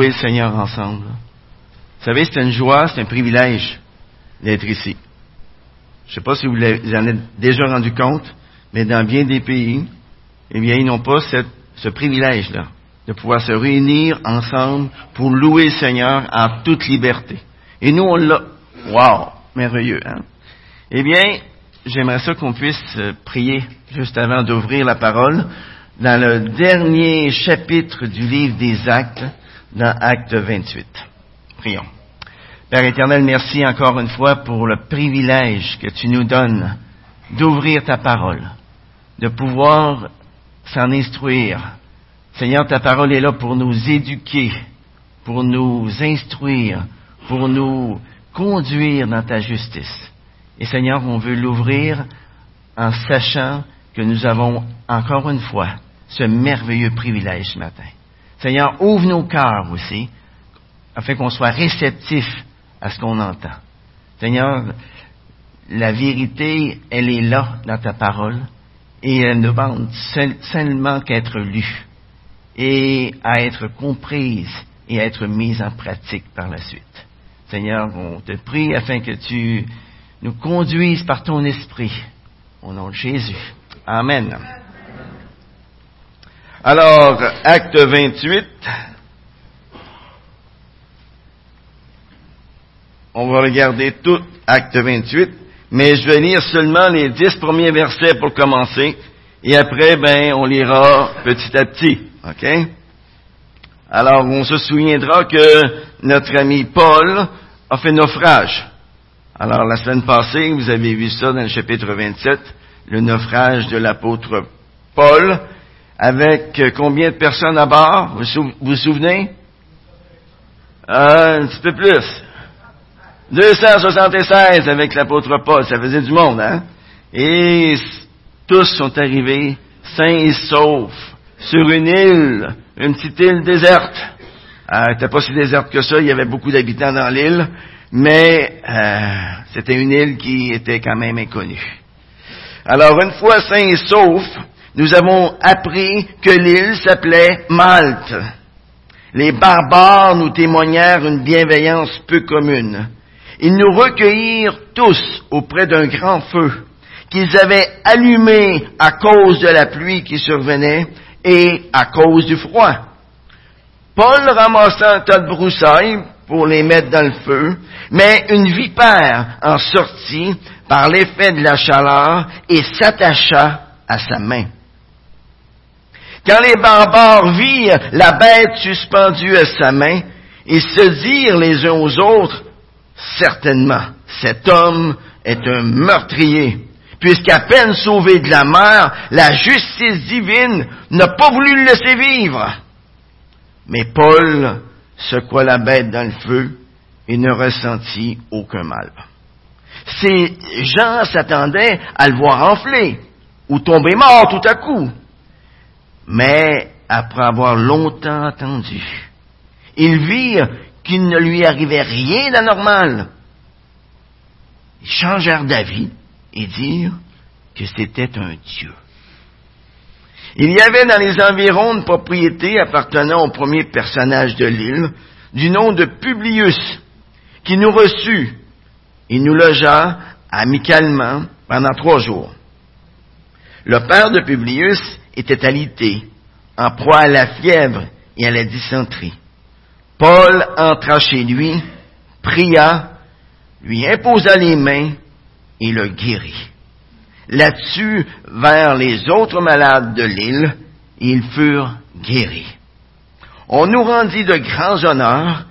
louer le Seigneur ensemble. Vous savez, c'est une joie, c'est un privilège d'être ici. Je ne sais pas si vous en avez déjà rendu compte, mais dans bien des pays, eh bien, ils n'ont pas ce privilège-là de pouvoir se réunir ensemble pour louer le Seigneur en toute liberté. Et nous, on l'a. Wow! Merveilleux, hein? Eh bien, j'aimerais ça qu'on puisse euh, prier juste avant d'ouvrir la parole dans le dernier chapitre du livre des Actes, dans Acte 28. Prions. Père éternel, merci encore une fois pour le privilège que tu nous donnes d'ouvrir ta parole, de pouvoir s'en instruire. Seigneur, ta parole est là pour nous éduquer, pour nous instruire, pour nous conduire dans ta justice. Et Seigneur, on veut l'ouvrir en sachant que nous avons encore une fois ce merveilleux privilège ce matin. Seigneur, ouvre nos cœurs aussi, afin qu'on soit réceptif à ce qu'on entend. Seigneur, la vérité, elle est là dans ta parole et elle ne demande seulement qu'à être lue et à être comprise et à être mise en pratique par la suite. Seigneur, on te prie afin que tu nous conduises par ton esprit. Au nom de Jésus. Amen. Alors, acte 28. On va regarder tout acte 28, mais je vais lire seulement les dix premiers versets pour commencer, et après, ben, on lira petit à petit, ok? Alors, on se souviendra que notre ami Paul a fait naufrage. Alors, la semaine passée, vous avez vu ça dans le chapitre 27, le naufrage de l'apôtre Paul, avec combien de personnes à bord? Vous vous, souvenez? Euh, un petit peu plus. 276 avec l'apôtre Paul, ça faisait du monde, hein? Et tous sont arrivés sains et saufs sur une île, une petite île déserte. Euh, pas si déserte que ça, il y avait beaucoup d'habitants dans l'île, mais euh, c'était une île qui était quand même inconnue. Alors, une fois sains et saufs, nous avons appris que l'île s'appelait Malte. Les barbares nous témoignèrent une bienveillance peu commune. Ils nous recueillirent tous auprès d'un grand feu qu'ils avaient allumé à cause de la pluie qui survenait et à cause du froid. Paul ramassa un tas de broussailles pour les mettre dans le feu, mais une vipère en sortit par l'effet de la chaleur et s'attacha à sa main. Quand les barbares virent la bête suspendue à sa main, ils se dirent les uns aux autres, certainement, cet homme est un meurtrier puisqu'à peine sauvé de la mer, la justice divine n'a pas voulu le laisser vivre. Mais Paul secoua la bête dans le feu et ne ressentit aucun mal. Ces gens s'attendaient à le voir enfler ou tomber mort tout à coup. Mais après avoir longtemps attendu, ils virent qu'il ne lui arrivait rien d'anormal. Ils changèrent d'avis et dire que c'était un Dieu. Il y avait dans les environs une propriété appartenant au premier personnage de l'île, du nom de Publius, qui nous reçut et nous logea amicalement pendant trois jours. Le père de Publius était alité, en proie à la fièvre et à la dysenterie. Paul entra chez lui, pria, lui imposa les mains et le guérit. Là-dessus, vers les autres malades de l'île, ils furent guéris. On nous rendit de grands honneurs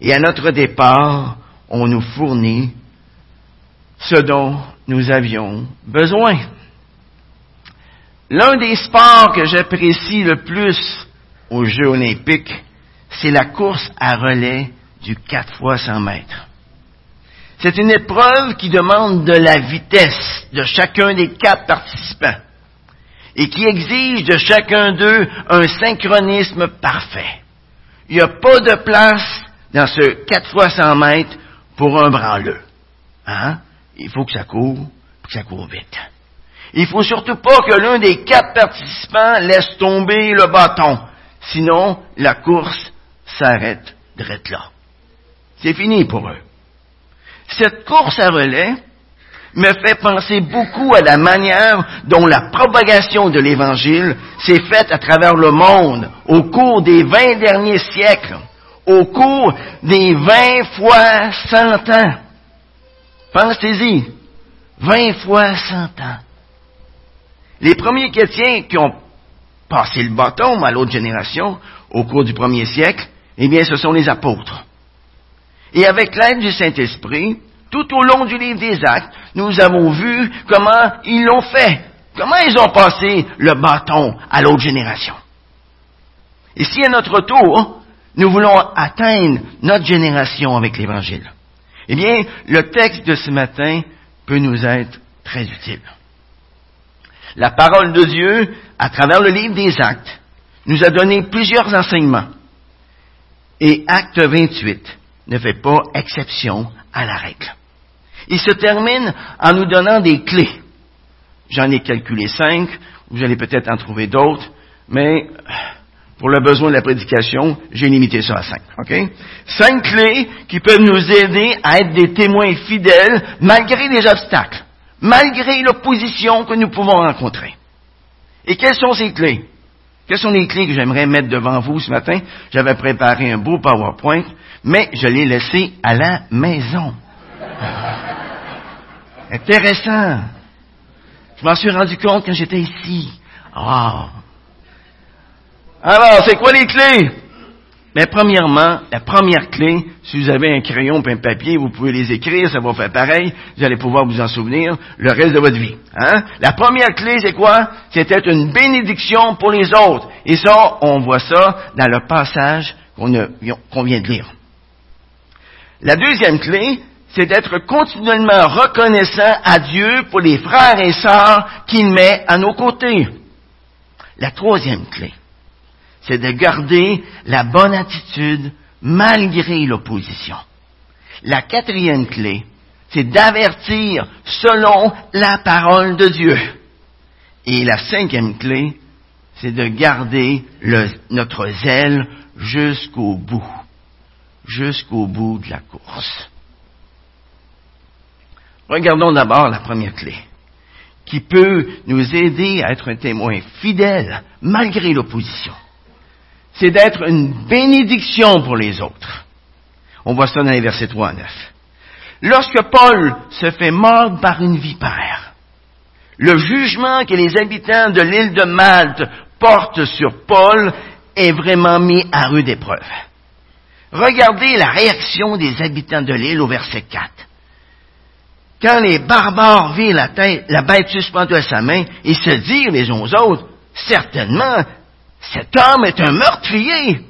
et à notre départ, on nous fournit ce dont nous avions besoin. L'un des sports que j'apprécie le plus aux Jeux olympiques, c'est la course à relais du 4 fois 100 mètres. C'est une épreuve qui demande de la vitesse de chacun des quatre participants et qui exige de chacun d'eux un synchronisme parfait. Il n'y a pas de place dans ce 4 fois 100 mètres pour un branleux. Hein? Il faut que ça court, que ça court vite. Il faut surtout pas que l'un des quatre participants laisse tomber le bâton. Sinon, la course s'arrête d'être là. C'est fini pour eux. Cette course à relais me fait penser beaucoup à la manière dont la propagation de l'Évangile s'est faite à travers le monde au cours des vingt derniers siècles, au cours des vingt fois cent ans. Pensez-y, vingt fois cent ans. Les premiers chrétiens qui ont passé le bâton à l'autre génération au cours du premier siècle, eh bien, ce sont les apôtres. Et avec l'aide du Saint-Esprit, tout au long du livre des actes, nous avons vu comment ils l'ont fait, comment ils ont passé le bâton à l'autre génération. Et si à notre tour, nous voulons atteindre notre génération avec l'Évangile, eh bien, le texte de ce matin peut nous être très utile. La parole de Dieu, à travers le livre des actes, nous a donné plusieurs enseignements. Et acte 28 ne fait pas exception à la règle. Il se termine en nous donnant des clés. J'en ai calculé cinq, vous allez peut-être en trouver d'autres, mais pour le besoin de la prédication, j'ai limité ça à cinq. OK? Cinq clés qui peuvent nous aider à être des témoins fidèles malgré les obstacles, malgré l'opposition que nous pouvons rencontrer. Et quelles sont ces clés? Quelles sont les clés que j'aimerais mettre devant vous ce matin? J'avais préparé un beau PowerPoint, mais je l'ai laissé à la maison. Intéressant. Je m'en suis rendu compte quand j'étais ici. Ah. Alors, c'est quoi les clés? Mais premièrement, la première clé, si vous avez un crayon et un papier, vous pouvez les écrire, ça va faire pareil, vous allez pouvoir vous en souvenir le reste de votre vie. Hein? La première clé, c'est quoi? C'était une bénédiction pour les autres. Et ça, on voit ça dans le passage qu'on vient de lire. La deuxième clé, c'est d'être continuellement reconnaissant à Dieu pour les frères et sœurs qu'il met à nos côtés. La troisième clé, c'est de garder la bonne attitude malgré l'opposition. La quatrième clé, c'est d'avertir selon la parole de Dieu. Et la cinquième clé, c'est de garder notre zèle jusqu'au bout, jusqu'au bout de la course. Regardons d'abord la première clé, qui peut nous aider à être un témoin fidèle malgré l'opposition. C'est d'être une bénédiction pour les autres. On voit ça dans les versets 3 à 9. Lorsque Paul se fait mordre par une vipère, le jugement que les habitants de l'île de Malte portent sur Paul est vraiment mis à rude épreuve. Regardez la réaction des habitants de l'île au verset 4. Quand les barbares virent la, tête, la bête suspendue à sa main, ils se dirent les uns aux autres, certainement, cet homme est un meurtrier.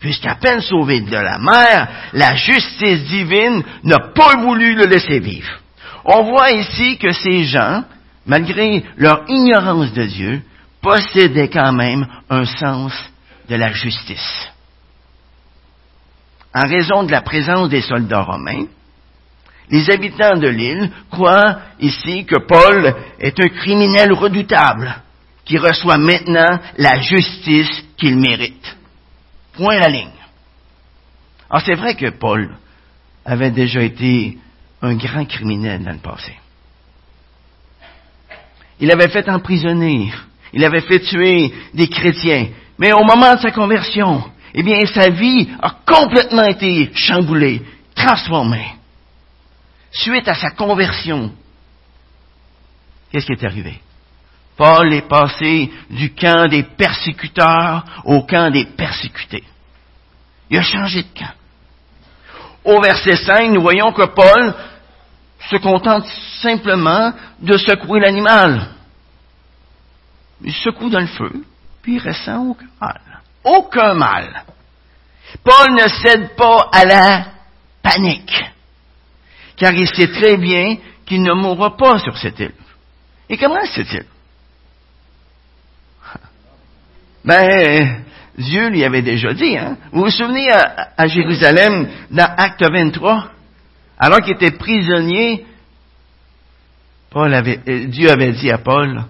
Puisqu'à peine sauvé de la mer, la justice divine n'a pas voulu le laisser vivre. On voit ici que ces gens, malgré leur ignorance de Dieu, possédaient quand même un sens de la justice. En raison de la présence des soldats romains, les habitants de l'île croient ici que Paul est un criminel redoutable qui reçoit maintenant la justice qu'il mérite. Point la ligne. Alors c'est vrai que Paul avait déjà été un grand criminel dans le passé. Il avait fait emprisonner, il avait fait tuer des chrétiens, mais au moment de sa conversion, eh bien sa vie a complètement été chamboulée, transformée suite à sa conversion, qu'est-ce qui est arrivé? Paul est passé du camp des persécuteurs au camp des persécutés. Il a changé de camp. Au verset 5, nous voyons que Paul se contente simplement de secouer l'animal. Il secoue dans le feu, puis il ressent aucun mal. Aucun mal. Paul ne cède pas à la panique car il sait très bien qu'il ne mourra pas sur cette île. Et comment sait-il? Ben, Dieu lui avait déjà dit, hein? Vous vous souvenez à, Jérusalem, dans Acte 23, alors qu'il était prisonnier, Paul avait, euh, Dieu avait dit à Paul,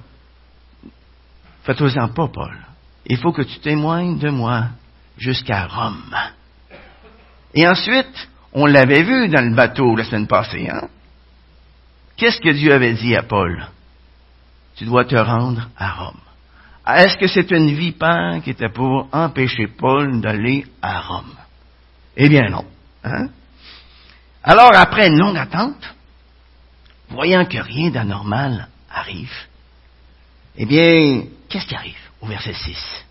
fais-toi-en pas, Paul. Il faut que tu témoignes de moi jusqu'à Rome. Et ensuite, on l'avait vu dans le bateau la semaine passée, hein? Qu'est-ce que Dieu avait dit à Paul? Tu dois te rendre à Rome. Est-ce que c'est une vipère qui était pour empêcher Paul d'aller à Rome? Eh bien non. Hein? Alors, après une longue attente, voyant que rien d'anormal arrive, eh bien, qu'est-ce qui arrive au verset 6?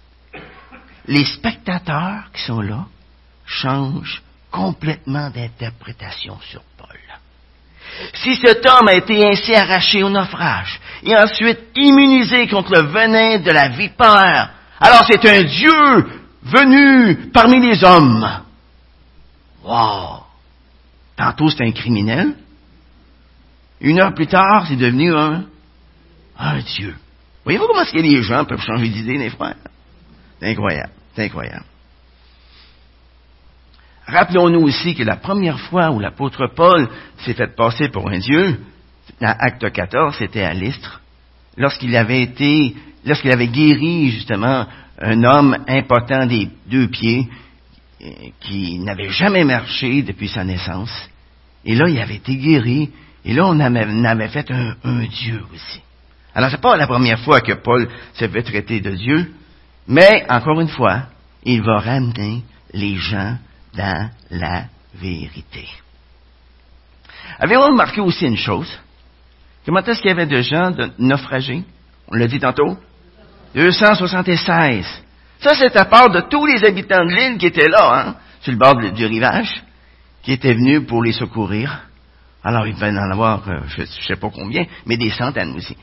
Les spectateurs qui sont là changent complètement d'interprétation sur Paul. Si cet homme a été ainsi arraché au naufrage et ensuite immunisé contre le venin de la vipère, alors c'est un Dieu venu parmi les hommes. Wow! Tantôt c'est un criminel. Une heure plus tard, c'est devenu un, un Dieu. Voyez-vous comment est-ce que les gens peuvent changer d'idée, les frères? C'est incroyable. C'est incroyable. Rappelons-nous aussi que la première fois où l'apôtre Paul s'est fait passer pour un Dieu, dans Acte 14, c'était à l'Istre, lorsqu'il avait été, lorsqu'il avait guéri justement un homme impotent des deux pieds, qui n'avait jamais marché depuis sa naissance. Et là, il avait été guéri, et là, on avait, fait un, Dieu aussi. Alors, c'est pas la première fois que Paul s'est fait traiter de Dieu, mais, encore une fois, il va ramener les gens dans la vérité. Avez-vous remarqué aussi une chose? Comment est-ce qu'il y avait de gens de naufragés? On l'a dit tantôt? 276. Ça, c'est à part de tous les habitants de l'île qui étaient là, hein, sur le bord du rivage, qui étaient venus pour les secourir. Alors, il devait en avoir, euh, je ne sais pas combien, mais des centaines aussi.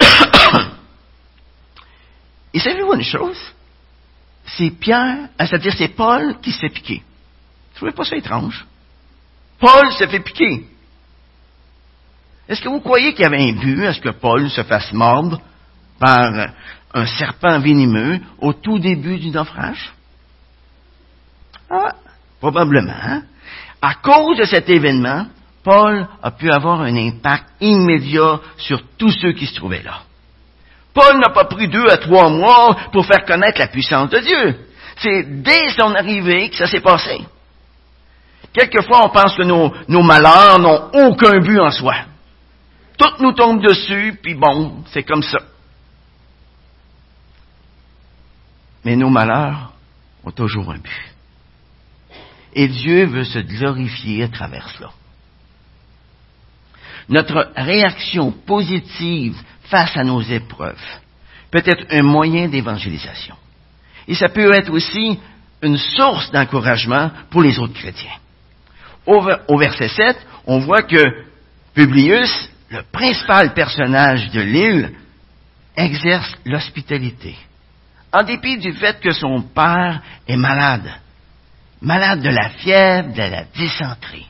Et savez-vous une chose? C'est Pierre, c'est-à-dire c'est Paul qui s'est piqué. Vous trouvez pas ça étrange? Paul se fait piquer. Est-ce que vous croyez qu'il y avait un but à ce que Paul se fasse mordre par un serpent venimeux au tout début du naufrage? Ah, probablement. Hein? À cause de cet événement, Paul a pu avoir un impact immédiat sur tous ceux qui se trouvaient là. Paul n'a pas pris deux à trois mois pour faire connaître la puissance de Dieu. C'est dès son arrivée que ça s'est passé. Quelquefois, on pense que nos, malheurs n'ont aucun but en soi. Tout nous tombe dessus, puis bon, c'est comme ça. Mais nos malheurs ont toujours un but. Et Dieu veut se glorifier à travers cela. Notre réaction positive face à nos épreuves peut être un moyen d'évangélisation. Et ça peut être aussi une source d'encouragement pour les autres chrétiens au, verset 7, on voit que Publius, le principal personnage de l'île, exerce l'hospitalité, en dépit du fait que son père est malade, malade de la fièvre, de la dysenterie.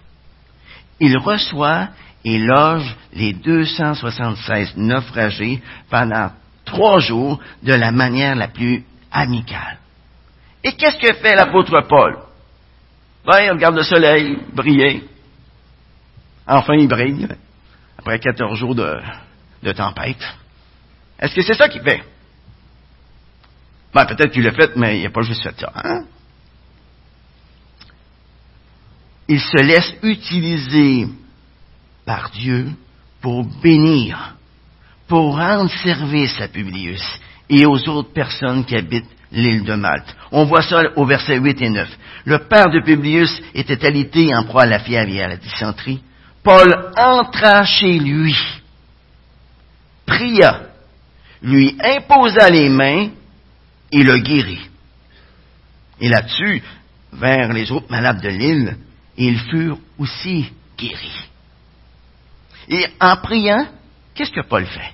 Il reçoit et loge les 276 naufragés pendant trois jours de la manière la plus amicale. Et qu'est-ce que fait l'apôtre Paul? Ben, on regarde le soleil briller. Enfin, il brille, après 14 jours de, tempête. Est-ce que c'est ça qu'il fait? Ben, peut-être qu'il l'a fait, mais il n'a pas juste fait ça. Hein? Il se laisse utiliser par Dieu pour bénir, pour rendre service à Publius et aux autres personnes qui habitent l'île de Malte. On voit ça au verset 8 et 9. Le père de Publius était alité en proie à la fièvre et à la dysenterie. Paul entra chez lui, pria, lui imposa les mains et le guérit. Et là-dessus, vers les autres malades de l'île, ils furent aussi guéris. Et en priant, qu'est-ce que Paul fait?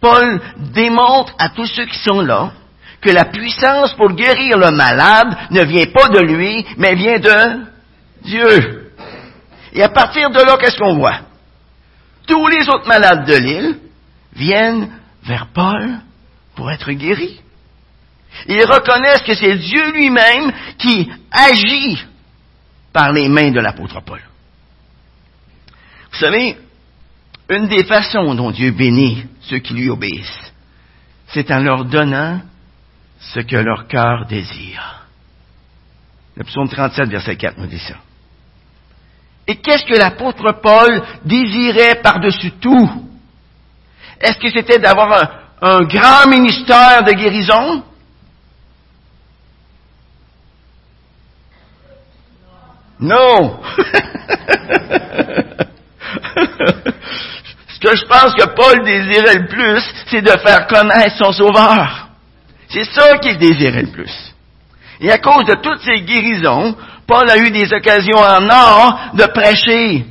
Paul démontre à tous ceux qui sont là que la puissance pour guérir le malade ne vient pas de lui, mais vient de Dieu. Et à partir de là, qu'est-ce qu'on voit? Tous les autres malades de l'île viennent vers Paul pour être guéris. Ils reconnaissent que c'est Dieu lui-même qui agit par les mains de l'apôtre Paul. Vous savez, une des façons dont Dieu bénit ceux qui lui obéissent, c'est en leur donnant ce que leur cœur désire. Le psaume 37, verset 4 nous dit ça. Et qu'est-ce que l'apôtre Paul désirait par-dessus tout? Est-ce que c'était d'avoir un, grand ministère de guérison? Non. Ce que je pense que Paul désirait le plus, c'est de faire connaître son Sauveur. C'est ça qu'il désirait le plus. Et à cause de toutes ces guérisons, Paul a eu des occasions en or de prêcher,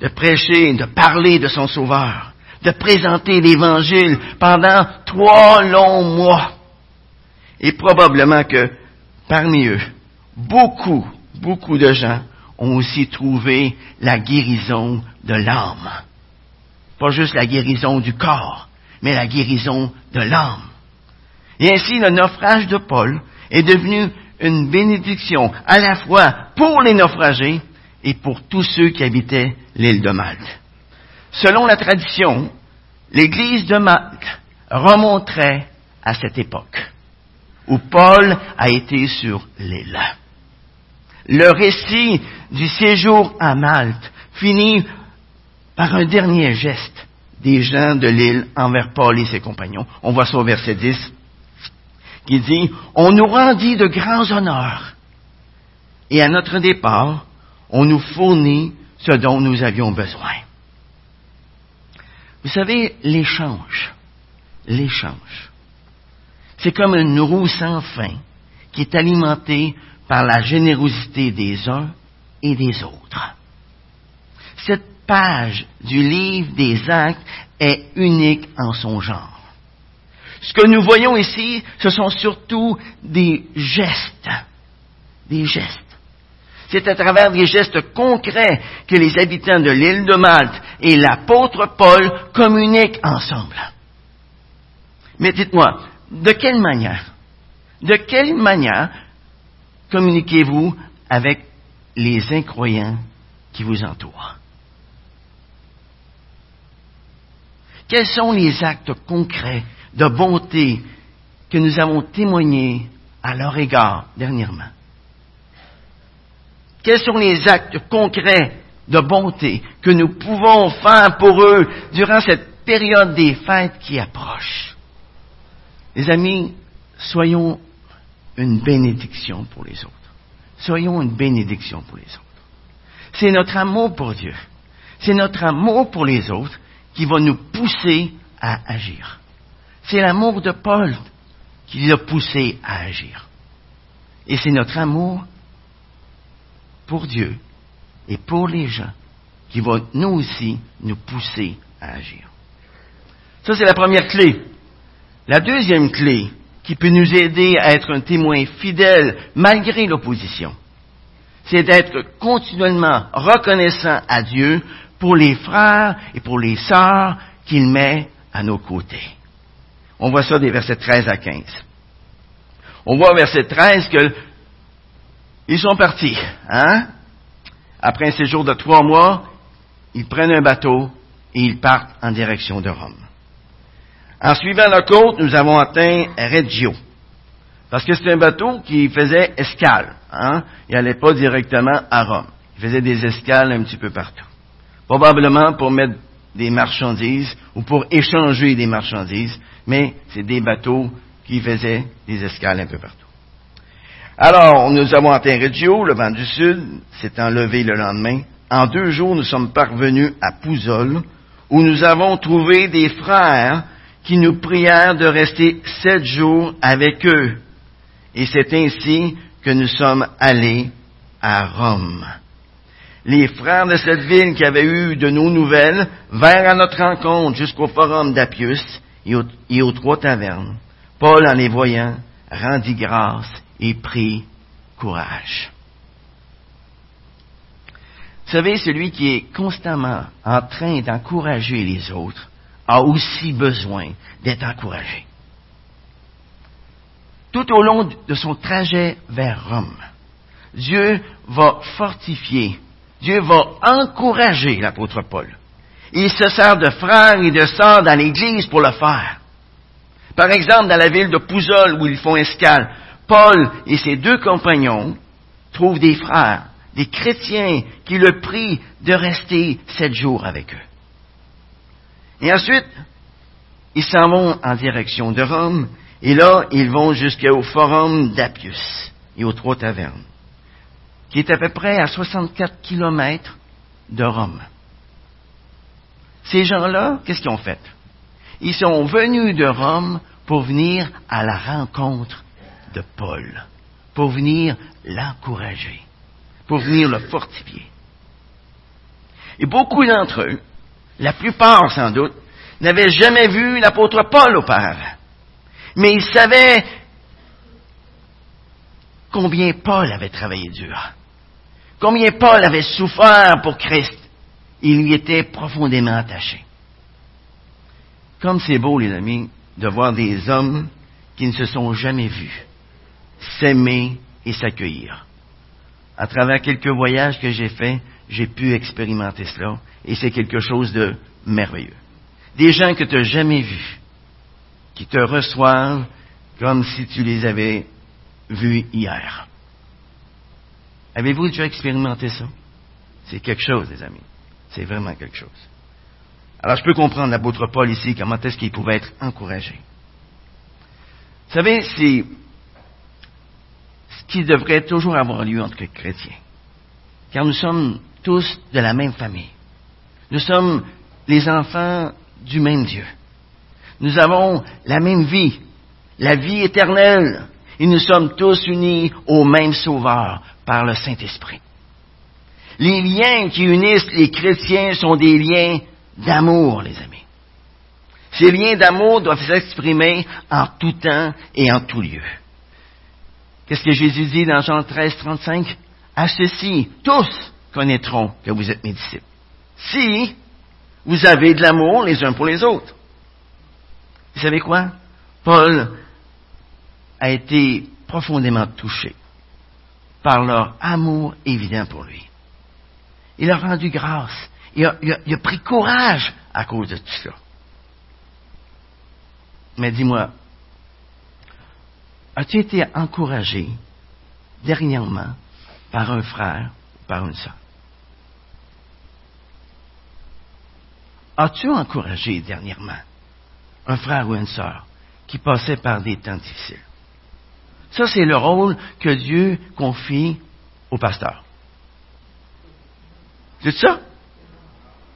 de prêcher, de parler de son Sauveur, de présenter l'Évangile pendant trois longs mois. Et probablement que parmi eux, beaucoup, beaucoup de gens ont aussi trouvé la guérison de l'âme. Pas juste la guérison du corps, mais la guérison de l'âme. Et ainsi, le naufrage de Paul est devenu une bénédiction à la fois pour les naufragés et pour tous ceux qui habitaient l'île de Malte. Selon la tradition, l'église de Malte remonterait à cette époque où Paul a été sur l'île. Le récit du séjour à Malte finit par un dernier geste des gens de l'île envers Paul et ses compagnons. On voit ça au verset 10 qui dit, on nous rendit de grands honneurs et à notre départ, on nous fournit ce dont nous avions besoin. Vous savez, l'échange, l'échange, c'est comme une roue sans fin qui est alimentée par la générosité des uns et des autres. Cette page du livre des actes est unique en son genre. Ce que nous voyons ici, ce sont surtout des gestes. Des gestes. C'est à travers des gestes concrets que les habitants de l'île de Malte et l'apôtre Paul communiquent ensemble. Mais dites-moi, de quelle manière De quelle manière communiquez-vous avec les incroyants qui vous entourent? Quels sont les actes concrets de bonté que nous avons témoignés à leur égard dernièrement Quels sont les actes concrets de bonté que nous pouvons faire pour eux durant cette période des fêtes qui approche Les amis, soyons une bénédiction pour les autres. Soyons une bénédiction pour les autres. C'est notre amour pour Dieu. C'est notre amour pour les autres qui va nous pousser à agir. C'est l'amour de Paul qui l'a poussé à agir. Et c'est notre amour pour Dieu et pour les gens qui va nous aussi nous pousser à agir. Ça, c'est la première clé. La deuxième clé, qui peut nous aider à être un témoin fidèle malgré l'opposition. C'est d'être continuellement reconnaissant à Dieu pour les frères et pour les sœurs qu'il met à nos côtés. On voit ça des versets 13 à 15. On voit au verset 13 que ils sont partis, hein? Après un séjour de trois mois, ils prennent un bateau et ils partent en direction de Rome. En suivant la côte, nous avons atteint Reggio. Parce que c'est un bateau qui faisait escale. Hein? Il n'allait pas directement à Rome. Il faisait des escales un petit peu partout. Probablement pour mettre des marchandises ou pour échanger des marchandises, mais c'est des bateaux qui faisaient des escales un peu partout. Alors, nous avons atteint Reggio, le vent du sud s'est enlevé le lendemain. En deux jours, nous sommes parvenus à Pouzol, où nous avons trouvé des frères qui nous prièrent de rester sept jours avec eux. Et c'est ainsi que nous sommes allés à Rome. Les frères de cette ville qui avaient eu de nos nouvelles vinrent à notre rencontre jusqu'au forum d'Appius et, aux, trois tavernes. Paul, en les voyant, rendit grâce et prit courage. Vous savez, celui qui est constamment en train d'encourager les autres a aussi besoin d'être encouragé. Tout au long de son trajet vers Rome, Dieu va fortifier, Dieu va encourager l'apôtre Paul. Il se sert de frères et de sœurs dans l'Église pour le faire. Par exemple, dans la ville de Pouzol où ils font escale, Paul et ses deux compagnons trouve des frères, des chrétiens qui le prient de rester sept jours avec eux. Et ensuite, ils s'en vont en direction de Rome, et là, ils vont jusqu'au forum d'Appius et aux trois tavernes, qui est à peu près à 64 kilomètres de Rome. Ces gens-là, qu'est-ce qu'ils ont fait? Ils sont venus de Rome pour venir à la rencontre de Paul, pour venir l'encourager, pour venir le fortifier. Et beaucoup d'entre eux, la plupart sans doute, n'avaient jamais vu l'apôtre Paul auparavant. Mais ils savaient combien Paul avait travaillé dur, combien Paul avait souffert pour Christ. Il lui était profondément attaché. Comme c'est beau, les amis, de voir des hommes qui ne se sont jamais vus s'aimer et s'accueillir. À travers quelques voyages que j'ai faits, j'ai pu expérimenter cela et c'est quelque chose de merveilleux. Des gens que tu n'as jamais vus, qui te reçoivent comme si tu les avais vus hier. Avez-vous déjà expérimenté ça? C'est quelque chose, les amis. C'est vraiment quelque chose. Alors, je peux comprendre l'apôtre Paul ici, comment est-ce qu'il pouvait être encouragé. Vous savez, c'est ce qui devrait toujours avoir lieu entre chrétiens. Car nous sommes tous de la même famille. Nous sommes les enfants du même Dieu. Nous avons la même vie, la vie éternelle, et nous sommes tous unis au même Sauveur par le Saint-Esprit. Les liens qui unissent les chrétiens sont des liens d'amour, les amis. Ces liens d'amour doivent s'exprimer en tout temps et en tout lieu. Qu'est-ce que Jésus dit dans Jean 13, 35? À ceci, tous connaîtront que vous êtes mes disciples. Si vous avez de l'amour les uns pour les autres. Vous savez quoi? Paul a été profondément touché par leur amour évident pour lui. Il a rendu grâce. Il a, pris courage à cause de tout ça. Mais dis-moi, as-tu été encouragé dernièrement par un frère ou par une sœur? As-tu encouragé dernièrement un frère ou une sœur qui passait par des temps difficiles? Ça, c'est le rôle que Dieu confie au pasteur. C'est ça?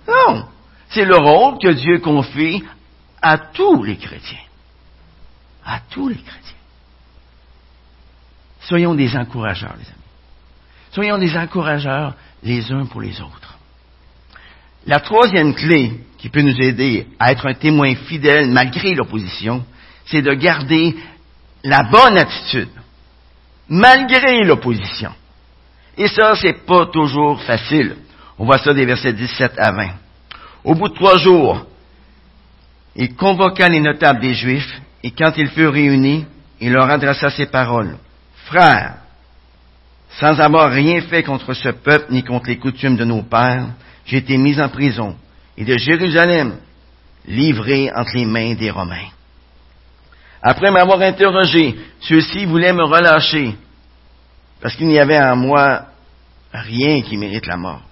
Non. C'est le rôle que Dieu confie à tous les chrétiens. À tous les chrétiens. Soyons des encourageurs, les amis. Soyons des encourageurs les uns pour les autres. La troisième clé qui peut nous aider à être un témoin fidèle malgré l'opposition, c'est de garder la bonne attitude malgré l'opposition. Et ça, c'est pas toujours facile. On voit ça des versets 17 à 20. Au bout de trois jours, il convoqua les notables des Juifs, et quand ils furent réunis, il leur adressa ces paroles. Frères, sans avoir rien fait contre ce peuple ni contre les coutumes de nos pères, j'ai été mis en prison, et de Jérusalem, livré entre les mains des Romains. Après m'avoir interrogé, ceux-ci voulaient me relâcher, parce qu'il n'y avait en moi rien qui mérite la mort.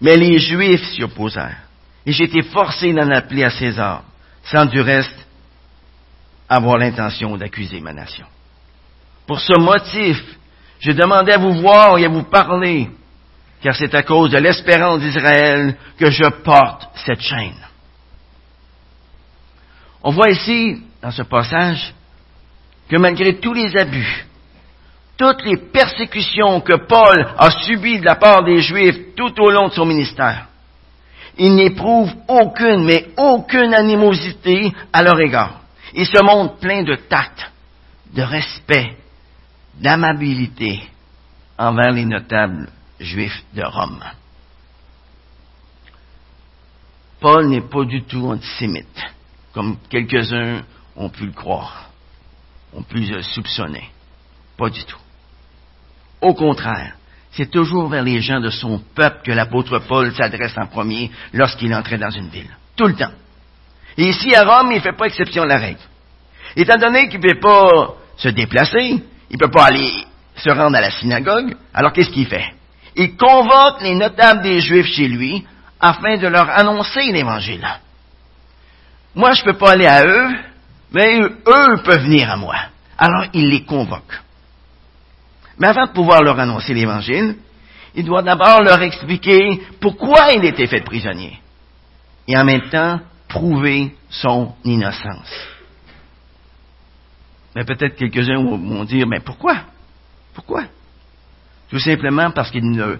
Mais les Juifs s'y opposèrent, et été forcé d'en appeler à César, sans du reste avoir l'intention d'accuser ma nation. Pour ce motif, je demandais à vous voir et à vous parler, car c'est à cause de l'espérance d'Israël que je porte cette chaîne. On voit ici, dans ce passage, que malgré tous les abus, toutes les persécutions que Paul a subies de la part des Juifs tout au long de son ministère, il n'éprouve aucune, mais aucune animosité à leur égard. Il se montre plein de tact, de respect, d'amabilité envers les notables juifs de Rome. Paul n'est pas du tout antisémite, comme quelques-uns ont pu le croire, ont pu le soupçonner. Pas du tout. Au contraire, c'est toujours vers les gens de son peuple que l'apôtre Paul s'adresse en premier lorsqu'il entrait dans une ville. Tout le temps. Et ici, à Rome, il ne fait pas exception à la règle. Étant donné qu'il ne peut pas se déplacer, il ne peut pas aller se rendre à la synagogue, alors qu'est-ce qu'il fait? Il convoque les notables des Juifs chez lui afin de leur annoncer l'Évangile. Moi, je ne peux pas aller à eux, mais eux peuvent venir à moi. Alors, il les convoque. Mais avant de pouvoir leur annoncer l'Évangile, il doit d'abord leur expliquer pourquoi il était fait prisonnier. Et en même temps, prouver son innocence. Mais peut-être quelques-uns vont dire, mais pourquoi? Pourquoi? Tout simplement parce qu'il ne,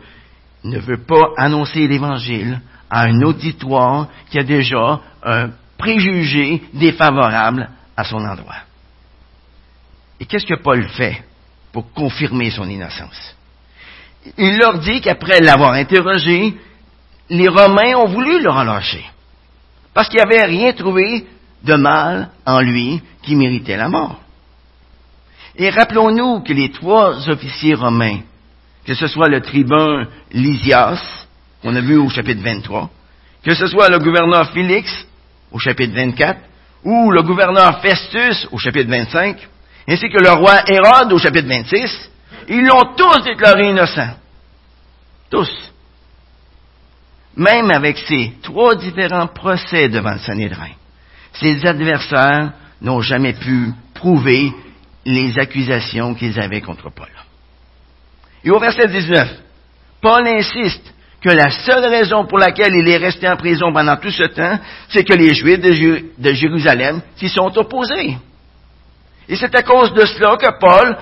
ne veut pas annoncer l'Évangile à un auditoire qui a déjà un préjugé défavorable à son endroit. Et qu'est-ce que Paul fait pour confirmer son innocence? Il leur dit qu'après l'avoir interrogé, les Romains ont voulu le relâcher. Parce qu'il avait rien trouvé de mal en lui qui méritait la mort. Et rappelons-nous que les trois officiers romains, que ce soit le tribun Lysias, qu'on a vu au chapitre 23, que ce soit le gouverneur Félix au chapitre 24, ou le gouverneur Festus au chapitre 25, ainsi que le roi Hérode au chapitre 26, ils l'ont tous déclaré innocent. Tous. Même avec ces trois différents procès devant le Sanhédrin, ses adversaires n'ont jamais pu prouver les accusations qu'ils avaient contre Paul. Et au verset 19, Paul insiste que la seule raison pour laquelle il est resté en prison pendant tout ce temps, c'est que les Juifs de, Jérusalem s'y sont opposés. Et c'est à cause de cela que Paul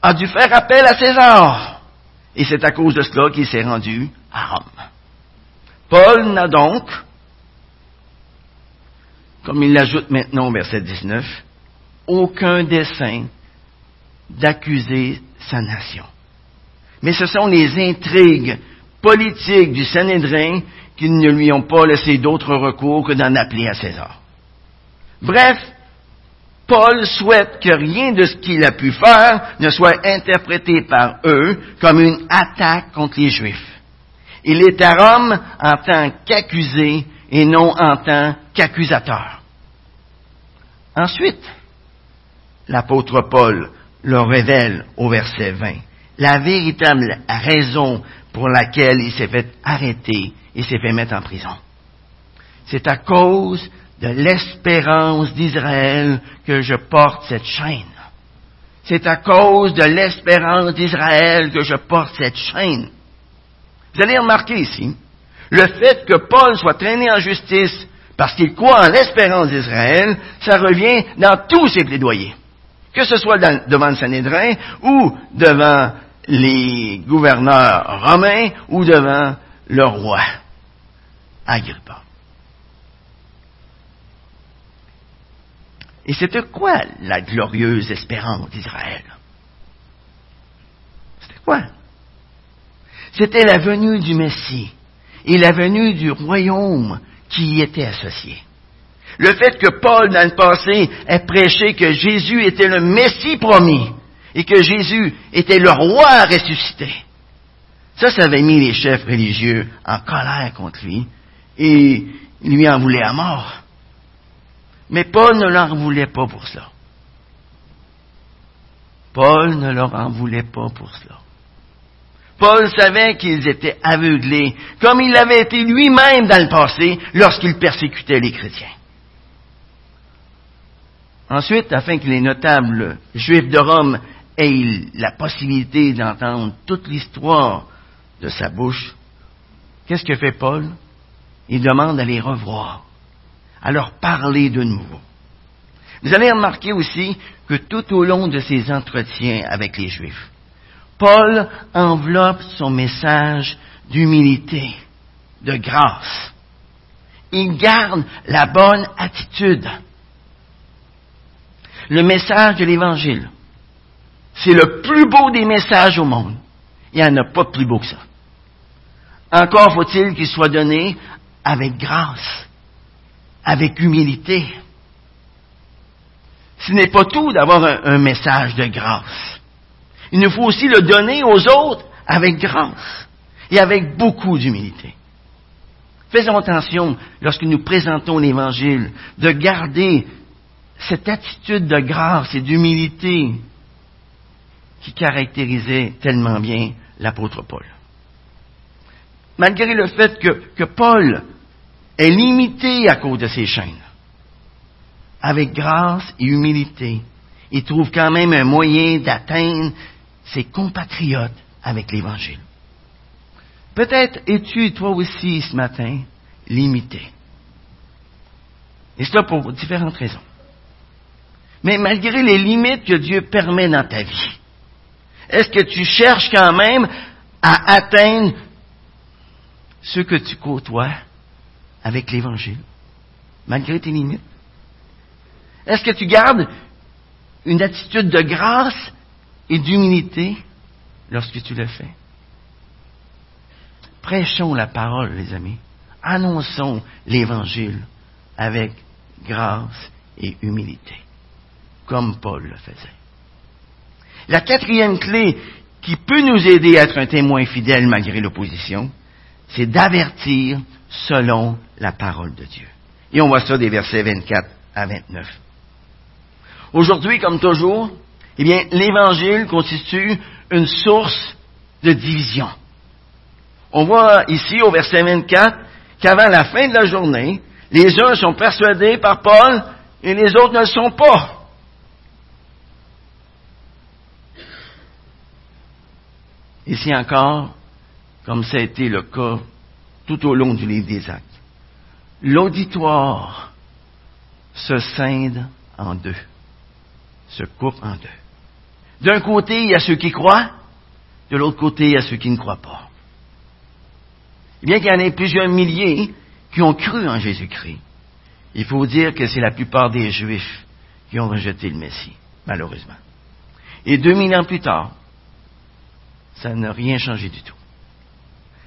a dû faire appel à César. Et c'est à cause de cela qu'il s'est rendu à Rome. Paul n'a donc, comme il l'ajoute maintenant au verset 19, aucun dessein d'accuser sa nation. Mais ce sont les intrigues politiques du Sanhédrin qui ne lui ont pas laissé d'autre recours que d'en appeler à César. Bref, Paul souhaite que rien de ce qu'il a pu faire ne soit interprété par eux comme une attaque contre les Juifs. Il est à Rome en tant qu'accusé et non en tant qu'accusateur. Ensuite, l'apôtre Paul leur révèle au verset 20 la véritable raison pour laquelle il s'est fait arrêter et s'est fait mettre en prison. C'est à cause de l'espérance d'Israël que je porte cette chaîne. C'est à cause de l'espérance d'Israël que je porte cette chaîne. Vous allez remarquer ici, le fait que Paul soit traîné en justice parce qu'il croit en l'espérance d'Israël, ça revient dans tous ses plaidoyers. Que ce soit devant le ou devant les gouverneurs romains ou devant le roi Agrippa. Et c'était quoi la glorieuse espérance d'Israël? C'était quoi? C'était la venue du Messie et la venue du royaume qui y était associé. Le fait que Paul, dans le passé, ait prêché que Jésus était le Messie promis et que Jésus était le roi ressuscité. Ça, ça avait mis les chefs religieux en colère contre lui et lui en voulait à mort. Mais Paul ne leur voulait pas pour cela. Paul ne leur en voulait pas pour cela. Paul savait qu'ils étaient aveuglés, comme il l'avait été lui-même dans le passé lorsqu'il persécutait les chrétiens. Ensuite, afin que les notables juifs de Rome aient la possibilité d'entendre toute l'histoire de sa bouche, qu'est-ce que fait Paul? Il demande à les revoir, à leur parler de nouveau. Vous allez remarquer aussi que tout au long de ses entretiens avec les Juifs, Paul enveloppe son message d'humilité, de grâce. Il garde la bonne attitude. Le message de l'Évangile, c'est le plus beau des messages au monde. Il n'y en a pas de plus beau que ça. Encore faut-il qu'il soit donné avec grâce, avec humilité. Ce n'est pas tout d'avoir un, message de grâce. Il nous faut aussi le donner aux autres avec grâce et avec beaucoup d'humilité. Faisons attention, lorsque nous présentons l'Évangile, de garder cette attitude de grâce et d'humilité qui caractérisait tellement bien l'apôtre Paul. Malgré le fait que, que Paul est limité à cause de ses chaînes, avec grâce et humilité, il trouve quand même un moyen d'atteindre ses compatriotes avec l'Évangile. Peut-être es-tu, toi aussi, ce matin, limité. Et cela pour différentes raisons. Mais malgré les limites que Dieu permet dans ta vie, est-ce que tu cherches quand même à atteindre ceux que tu côtoies avec l'Évangile, malgré tes limites? Est-ce que tu gardes une attitude de grâce et d'humilité lorsque tu le fais? Prêchons la parole, les amis. Annonçons l'Évangile avec grâce et humilité, comme Paul le faisait. La quatrième clé qui peut nous aider à être un témoin fidèle malgré l'opposition, c'est d'avertir selon la parole de Dieu. Et on voit ça des versets 24 à 29. Aujourd'hui, comme toujours, eh bien, l'Évangile constitue une source de division. On voit ici au verset 24 qu'avant la fin de la journée, les uns sont persuadés par Paul et les autres ne le sont pas. Ici encore, comme ça a été le cas tout au long du livre des actes, l'auditoire se scinde en deux, se coupe en deux. D'un côté, il y a ceux qui croient, de l'autre côté, il y a ceux qui ne croient pas. Bien qu'il y en ait plusieurs milliers qui ont cru en Jésus-Christ, il faut dire que c'est la plupart des Juifs qui ont rejeté le Messie, malheureusement. Et deux mille ans plus tard, ça n'a rien changé du tout.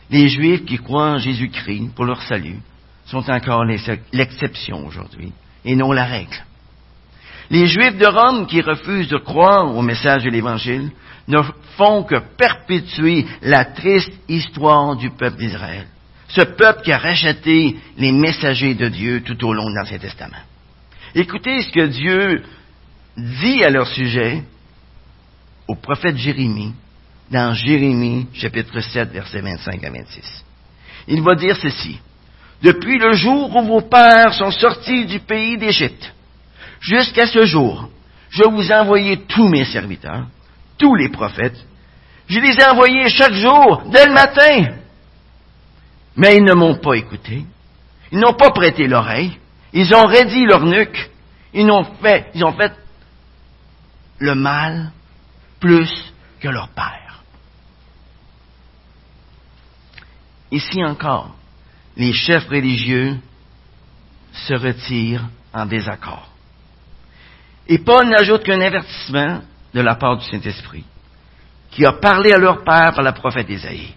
Les Juifs qui croient en Jésus-Christ pour leur salut sont encore l'exception aujourd'hui et non la règle. Les Juifs de Rome qui refusent de croire au message de l'Évangile ne font que perpétuer la triste histoire du peuple d'Israël. Ce peuple qui a racheté les messagers de Dieu tout au long de l'Ancien Testament. Écoutez ce que Dieu dit à leur sujet au prophète Jérémie dans Jérémie chapitre 7 versets 25 à 26. Il va dire ceci. Depuis le jour où vos pères sont sortis du pays d'Égypte, jusqu'à ce jour, je vous ai envoyé tous mes serviteurs, tous les prophètes. Je les ai envoyés chaque jour, dès le matin. Mais ils ne m'ont pas écouté. Ils n'ont pas prêté l'oreille. Ils ont raidi leur nuque. Ils ont fait, ils ont fait le mal plus que leur père. Ici encore, les chefs religieux se retirent en désaccord. Et Paul n'ajoute qu'un avertissement de la part du Saint-Esprit, qui a parlé à leur père par la prophète Isaïe.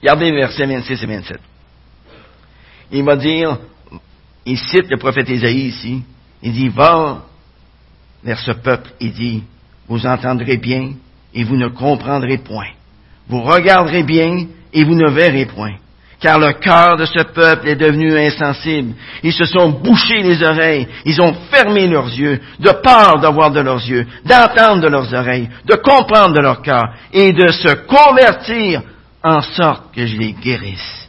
Regardez versets 26 et 27. Il va dire, il cite le prophète Isaïe ici, il dit, va vers ce peuple, il dit, vous entendrez bien et vous ne comprendrez point. Vous regarderez bien et vous ne verrez point car le cœur de ce peuple est devenu insensible. Ils se sont bouchés les oreilles, ils ont fermé leurs yeux, de peur d'avoir de leurs yeux, d'entendre de leurs oreilles, de comprendre de leur cœur, et de se convertir en sorte que je les guérisse.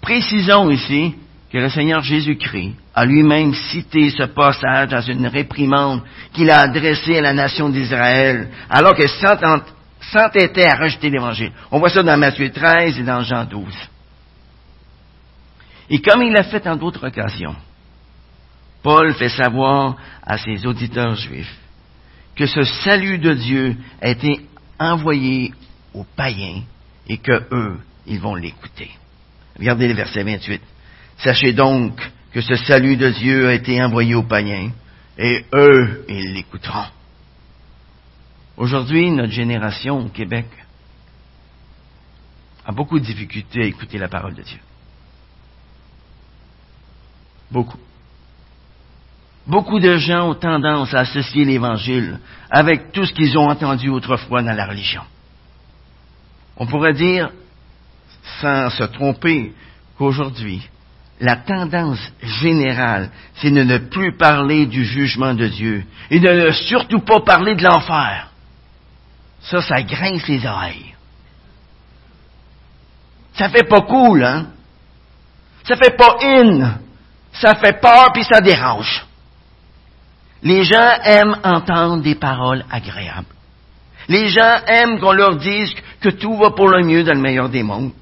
Précisons ici que le Seigneur Jésus-Christ a lui-même cité ce passage dans une réprimande qu'il a adressée à la nation d'Israël, alors que s'entêtait à rejeter l'Évangile. On voit ça dans Matthieu 13 et dans Jean 12. Et comme il l'a fait en d'autres occasions, Paul fait savoir à ses auditeurs juifs que ce salut de Dieu a été envoyé aux païens et que eux, ils vont l'écouter. Regardez le verset 28. Sachez donc que ce salut de Dieu a été envoyé aux païens et eux, ils l'écouteront. Aujourd'hui, notre génération au Québec a beaucoup de difficultés à écouter la parole de Dieu. Beaucoup. Beaucoup de gens ont tendance à associer l'Évangile avec tout ce qu'ils ont entendu autrefois dans la religion. On pourrait dire, sans se tromper, qu'aujourd'hui, la tendance générale, c'est de ne plus parler du jugement de Dieu et de ne surtout pas parler de l'enfer Ça, ça grince les oreilles. Ça fait pas cool, hein? Ça fait pas in. Ça fait peur puis ça dérange. Les gens aiment entendre des paroles agréables. Les gens aiment qu'on leur dise que tout va pour le mieux dans le meilleur des mondes.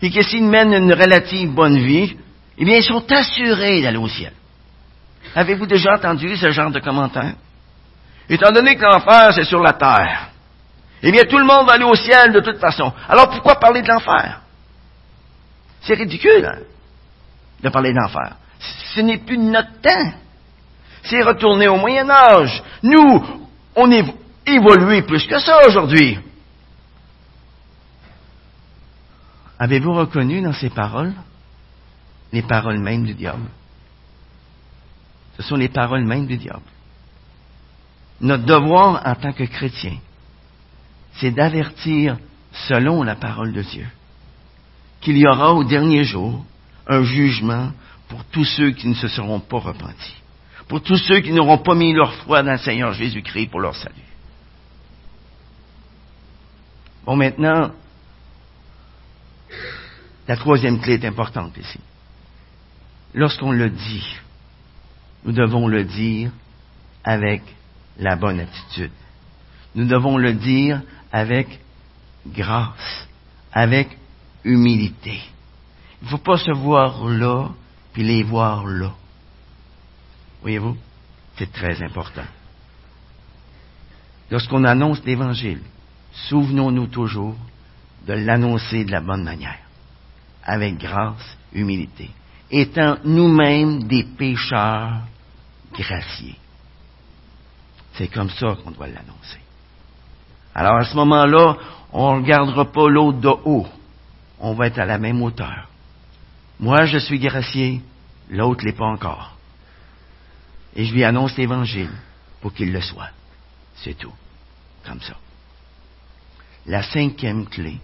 Et que s'ils mènent une relative bonne vie, eh bien, ils sont assurés d'aller au ciel. Avez-vous déjà entendu ce genre de commentaires? Étant donné que l'enfer, c'est sur la terre, eh bien, tout le monde va aller au ciel de toute façon. Alors pourquoi parler de l'enfer? C'est ridicule, hein, de parler d'enfer. Ce n'est plus notre temps. C'est retourner au Moyen Âge. Nous, on est plus que ça aujourd'hui. Avez-vous reconnu dans ces paroles les paroles mêmes du diable? Ce sont les paroles mêmes du diable. Notre devoir en tant que chrétien, c'est d'avertir selon la parole de Dieu qu'il y aura au dernier jour un jugement pour tous ceux qui ne se seront pas repentis, pour tous ceux qui n'auront pas mis leur foi dans le Seigneur Jésus-Christ pour leur salut. Bon, maintenant, la troisième clé est importante ici. Lorsqu'on le dit, nous devons le dire avec la bonne attitude. Nous devons le dire avec grâce, avec humilité. Il ne faut pas se voir là, puis les voir là. Voyez-vous, c'est très important. Lorsqu'on annonce l'Évangile, souvenons-nous toujours de l'annoncer de la bonne manière, avec grâce, humilité, étant nous-mêmes des pécheurs graciés. C'est comme ça qu'on doit l'annoncer. Alors à ce moment-là, on ne regardera pas l'autre de haut. On va être à la même hauteur. Moi, je suis gracié, l'autre l'est pas encore. Et je lui annonce l'Évangile pour qu'il le soit. C'est tout. Comme ça. La cinquième clé,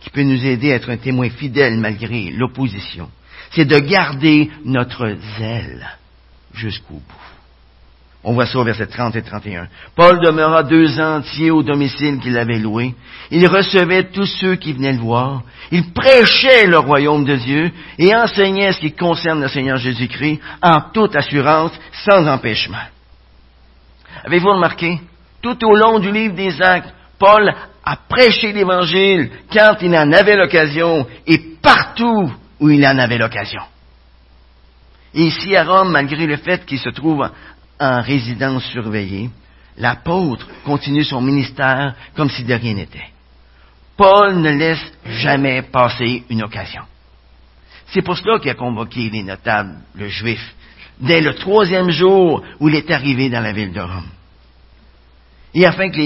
qui peut nous aider à être un témoin fidèle malgré l'opposition, c'est de garder notre zèle jusqu'au bout. On voit ça au verset 30 et 31. Paul demeura deux ans entiers au domicile qu'il avait loué. Il recevait tous ceux qui venaient le voir. Il prêchait le royaume de Dieu et enseignait ce qui concerne le Seigneur Jésus-Christ en toute assurance, sans empêchement. Avez-vous remarqué? Tout au long du livre des actes, Paul a prêché l'Évangile quand il en avait l'occasion et partout où il en avait l'occasion. Ici à Rome, malgré le fait qu'il se trouve en résidence surveillée, l'apôtre continue son ministère comme si de rien n'était. Paul ne laisse jamais passer une occasion. C'est pour cela qu'il a convoqué les notables, le juif, dès le troisième jour où il est arrivé dans la ville de Rome. Et afin que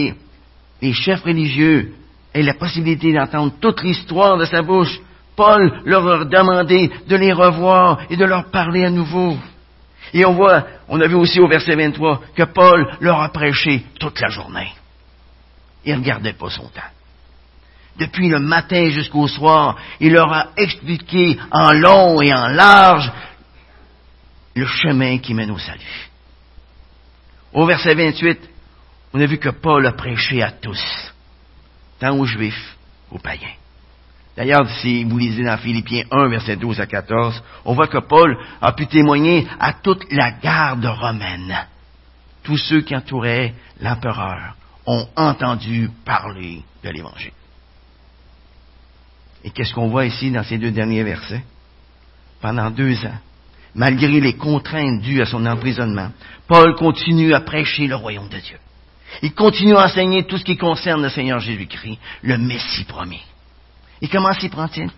les, chefs religieux aient la possibilité d'entendre toute l'histoire de sa bouche, Paul leur a demandé de les revoir et de leur parler à nouveau. Et on voit, on a vu aussi au verset 23 que Paul leur a prêché toute la journée. Il ne regardait pas son temps. Depuis le matin jusqu'au soir, il leur a expliqué en long et en large le chemin qui mène au salut. Au verset 28, on a vu que Paul a prêché à tous, tant aux juifs qu'aux païens. D'ailleurs, si vous lisez dans Philippiens 1, verset 12 à 14, on voit que Paul a pu témoigner à toute la garde romaine. Tous ceux qui entouraient l'empereur ont entendu parler de l'Évangile. Et qu'est-ce qu'on voit ici dans ces deux derniers versets? Pendant deux ans, malgré les contraintes dues à son emprisonnement, Paul continue à prêcher le royaume de Dieu. Il continue à enseigner tout ce qui concerne le Seigneur Jésus-Christ, le Messie promis. Et comment s'y prend-il?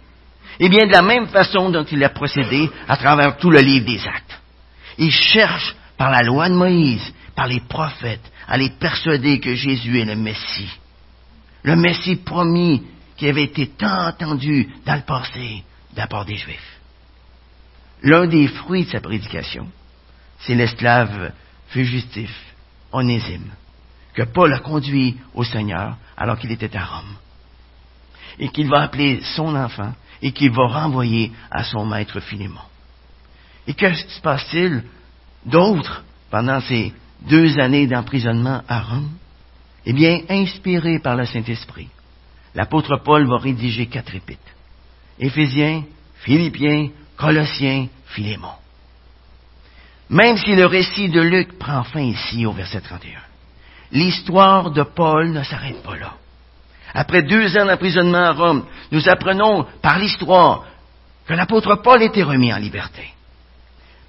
Eh bien, de la même façon dont il a procédé à travers tout le livre des actes. Il cherche, par la loi de Moïse, par les prophètes, à les persuader que Jésus est le Messie. Le Messie promis qui avait été tant entendu dans le passé de la des Juifs. L'un des fruits de sa prédication, c'est l'esclave fugitif, Onésime, que Paul a conduit au Seigneur alors qu'il était à Rome et qu'il va appeler son enfant et qu'il va renvoyer à son maître Philémon. Et que se passe-t-il d'autre pendant ces deux années d'emprisonnement à Rome? Eh bien, inspiré par le Saint-Esprit, l'apôtre Paul va rédiger quatre épîtres. Éphésiens, Philippiens, Colossiens, Philémon. Même si le récit de Luc prend fin ici au verset 31, l'histoire de Paul ne s'arrête pas là. Après deux ans d'emprisonnement à Rome, nous apprenons par l'histoire que l'apôtre Paul était remis en liberté.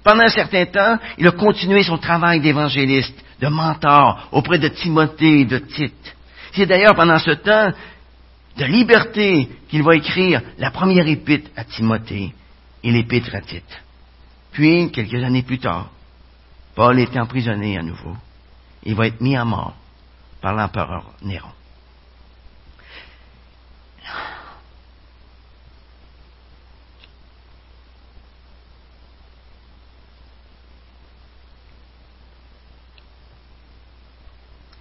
Pendant un certain temps, il a continué son travail d'évangéliste, de mentor auprès de Timothée et de Tite. C'est d'ailleurs pendant ce temps de liberté qu'il va écrire la première épître à Timothée et l'épître à Tite. Puis, quelques années plus tard, Paul est emprisonné à nouveau. Il va être mis à mort par l'empereur Néron.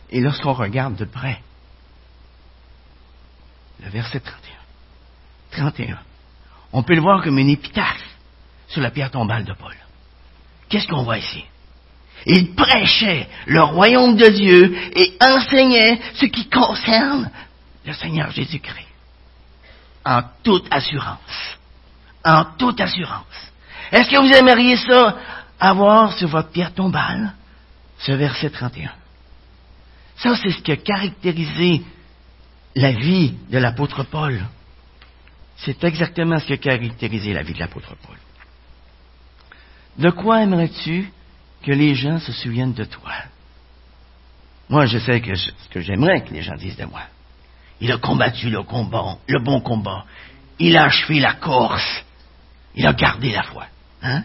Et lorsqu'on regarde de près, le verset 31, 31, on peut le voir comme une épitaphe sur la pierre tombale de Paul. Qu'est-ce qu'on voit ici? Il prêchait le royaume de Dieu et enseignait ce qui concerne le Seigneur Jésus-Christ. En toute assurance. En toute assurance. Est-ce que vous aimeriez ça avoir sur votre pierre tombale? Ce verset 31. Ça, c'est ce qui a caractérisé la vie de l'apôtre Paul. C'est exactement ce qui a caractérisé la vie de l'apôtre Paul. De quoi aimerais-tu que les gens se souviennent de toi? Moi, je sais que ce que j'aimerais que les gens disent de moi. Il a combattu le combat, le bon combat. Il a achevé la course. Il a gardé la foi. Hein?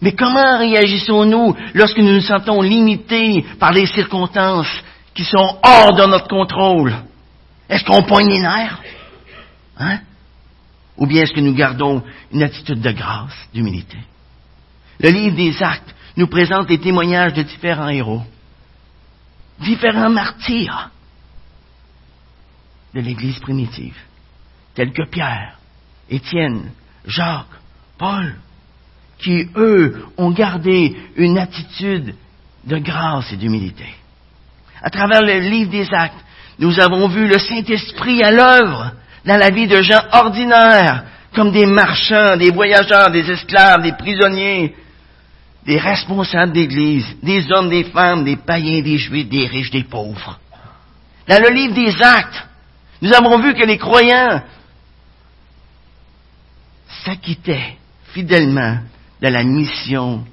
Mais comment réagissons-nous lorsque nous nous sentons limités par les circonstances qui sont hors de notre contrôle? Est-ce qu'on poigne les nerfs? Hein? Ou bien est-ce que nous gardons une attitude de grâce, d'humilité? Le livre des actes nous présente les témoignages de différents héros, différents martyrs de l'Église primitive, tels que Pierre, Étienne, Jacques, Paul, qui, eux, ont gardé une attitude de grâce et d'humilité. À travers le livre des actes, nous avons vu le Saint-Esprit à l'œuvre dans la vie de gens ordinaires, comme des marchands, des voyageurs, des esclaves, des prisonniers, des responsables d'église, des hommes, des femmes, des païens, des juifs, des riches, des pauvres. Dans le livre des actes, nous avons vu que les croyants s'acquittaient fidèlement de la mission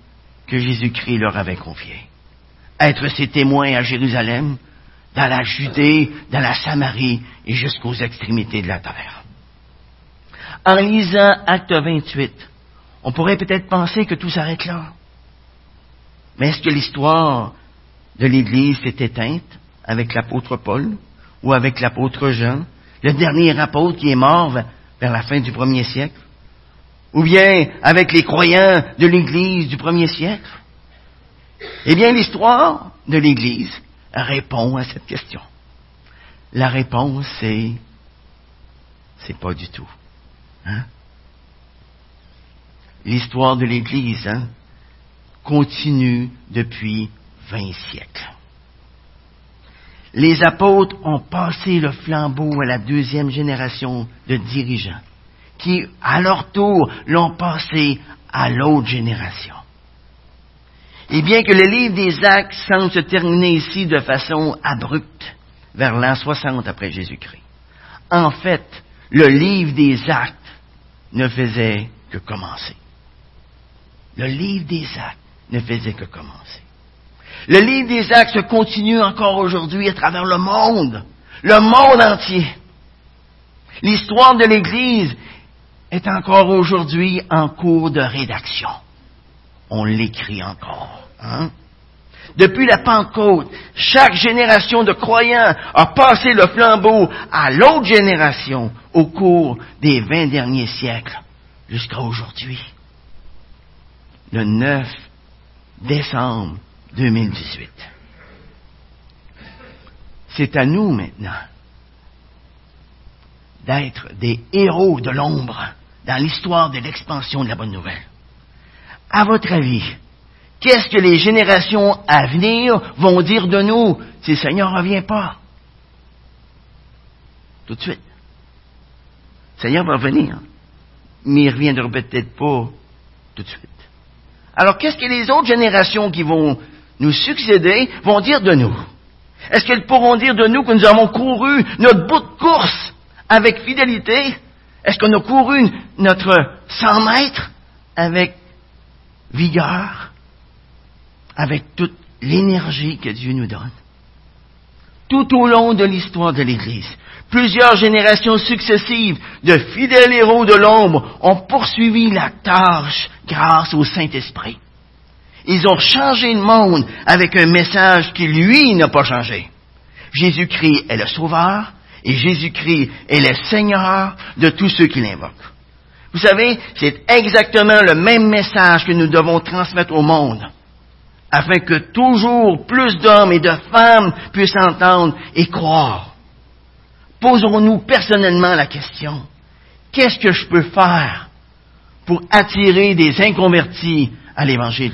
que Jésus-Christ leur avait confiée. Être ses témoins à Jérusalem, dans la Judée, dans la Samarie et jusqu'aux extrémités de la terre. En lisant Acte 28, on pourrait peut-être penser que tout s'arrête là. Mais est-ce que l'histoire de l'Église s'est éteinte avec l'apôtre Paul ou avec l'apôtre Jean, le dernier apôtre qui est mort vers la fin du premier siècle? Ou bien avec les croyants de l'Église du premier siècle? Eh bien, l'histoire de l'Église répond à cette question. La réponse, c'est c'est pas du tout. Hein? L'histoire de l'Église hein, continue depuis vingt siècles. Les apôtres ont passé le flambeau à la deuxième génération de dirigeants qui, à leur tour, l'ont passé à l'autre génération. Et bien que le livre des actes semble se terminer ici de façon abrupte, vers l'an 60 après Jésus-Christ, en fait, le livre des actes ne faisait que commencer. Le livre des actes ne faisait que commencer. Le livre des actes se continue encore aujourd'hui à travers le monde, le monde entier. L'histoire de l'Église est encore aujourd'hui en cours de rédaction. On l'écrit encore. Hein? Depuis la Pentecôte, chaque génération de croyants a passé le flambeau à l'autre génération au cours des vingt derniers siècles jusqu'à aujourd'hui. Le 9 décembre 2018. C'est à nous maintenant d'être des héros de l'ombre dans l'histoire de l'expansion de la bonne nouvelle. À votre avis, Qu'est-ce que les générations à venir vont dire de nous si le Seigneur ne revient pas? Tout de suite. Le Seigneur va revenir, mais il ne reviendra peut-être pas tout de suite. Alors, qu'est-ce que les autres générations qui vont nous succéder vont dire de nous? Est-ce qu'elles pourront dire de nous que nous avons couru notre bout de course avec fidélité? Est-ce qu'on a couru notre 100 mètres avec vigueur, avec toute l'énergie que Dieu nous donne? Tout au long de l'histoire de l'Église, plusieurs générations successives de fidèles héros de l'ombre ont poursuivi la tâche grâce au Saint-Esprit. Ils ont changé le monde avec un message qui, lui, n'a pas changé. Jésus-Christ est le Sauveur et Jésus-Christ est le Seigneur de tous ceux qui l'invoquent. Vous savez, c'est exactement le même message que nous devons transmettre au monde, afin que toujours plus d'hommes et de femmes puissent entendre et croire. Posons-nous personnellement la question, qu'est-ce que je peux faire pour attirer des inconvertis à l'Évangile?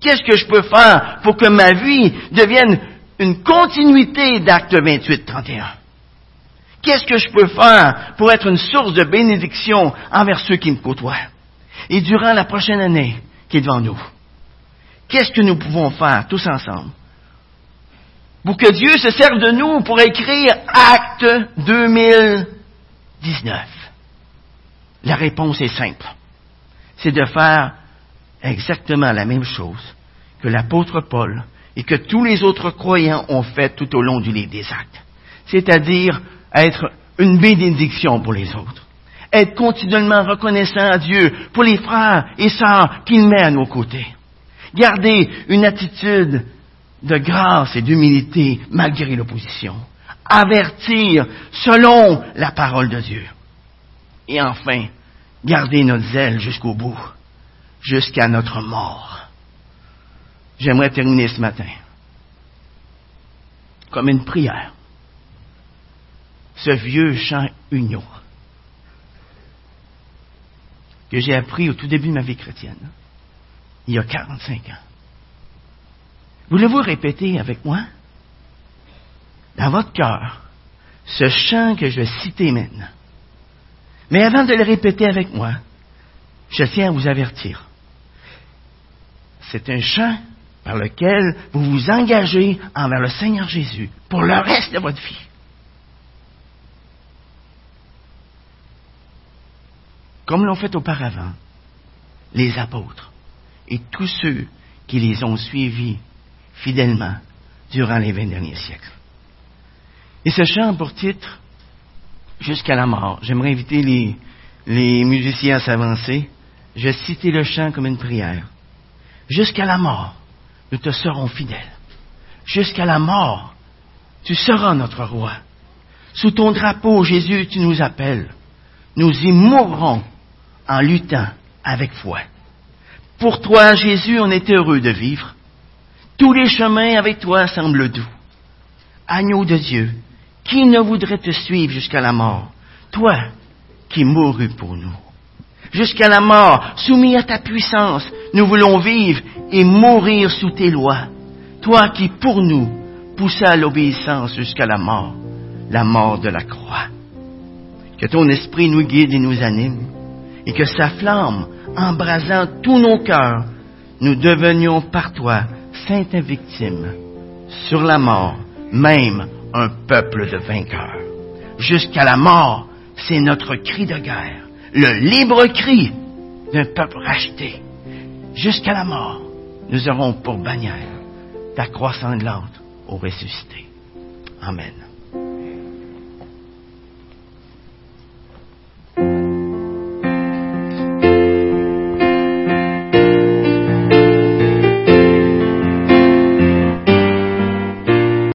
Qu'est-ce que je peux faire pour que ma vie devienne une continuité d'acte 28-31? Qu'est-ce que je peux faire pour être une source de bénédiction envers ceux qui me côtoient? Et durant la prochaine année qui est devant nous, qu'est-ce que nous pouvons faire tous ensemble? Pour que Dieu se serve de nous pour écrire Acte 2019? La réponse est simple. C'est de faire exactement la même chose que l'apôtre Paul et que tous les autres croyants ont fait tout au long du livre des actes. C'est-à-dire être une bénédiction pour les autres. Être continuellement reconnaissant à Dieu pour les frères et sœurs qu'il met à nos côtés. Garder une attitude de grâce et d'humilité malgré l'opposition. Avertir selon la parole de Dieu. Et enfin, garder notre zèle jusqu'au bout jusqu'à notre mort. J'aimerais terminer ce matin comme une prière. Ce vieux chant union que j'ai appris au tout début de ma vie chrétienne, il y a 45 ans. Voulez-vous répéter avec moi? Dans votre cœur, ce chant que je vais citer maintenant. Mais avant de le répéter avec moi, je tiens à vous avertir c'est un chant par lequel vous vous engagez envers le Seigneur Jésus pour le reste de votre vie. Comme l'ont fait auparavant les apôtres et tous ceux qui les ont suivis fidèlement durant les vingt derniers siècles. Et ce chant pour titre Jusqu'à la mort. J'aimerais inviter les, les musiciens à s'avancer. Je vais citer le chant comme une prière. Jusqu'à la mort, nous te serons fidèles. Jusqu'à la mort, tu seras notre roi. Sous ton drapeau, Jésus, tu nous appelles. Nous y mourrons en luttant avec foi. Pour toi, Jésus, on est heureux de vivre. Tous les chemins avec toi semblent doux. Agneau de Dieu, qui ne voudrait te suivre jusqu'à la mort? Toi qui mourus pour nous jusqu'à la mort, soumis à ta puissance, nous voulons vivre et mourir sous tes lois. Toi qui, pour nous, poussa l'obéissance jusqu'à la mort, la mort de la croix. Que ton esprit nous guide et nous anime, et que sa flamme, embrasant tous nos cœurs, nous devenions par toi sainte victime, sur la mort, même un peuple de vainqueurs. Jusqu'à la mort, c'est notre cri de guerre le libre cri d'un peuple racheté jusqu'à la mort. Nous aurons pour bannière ta croix sanglante au ressuscité. Amen.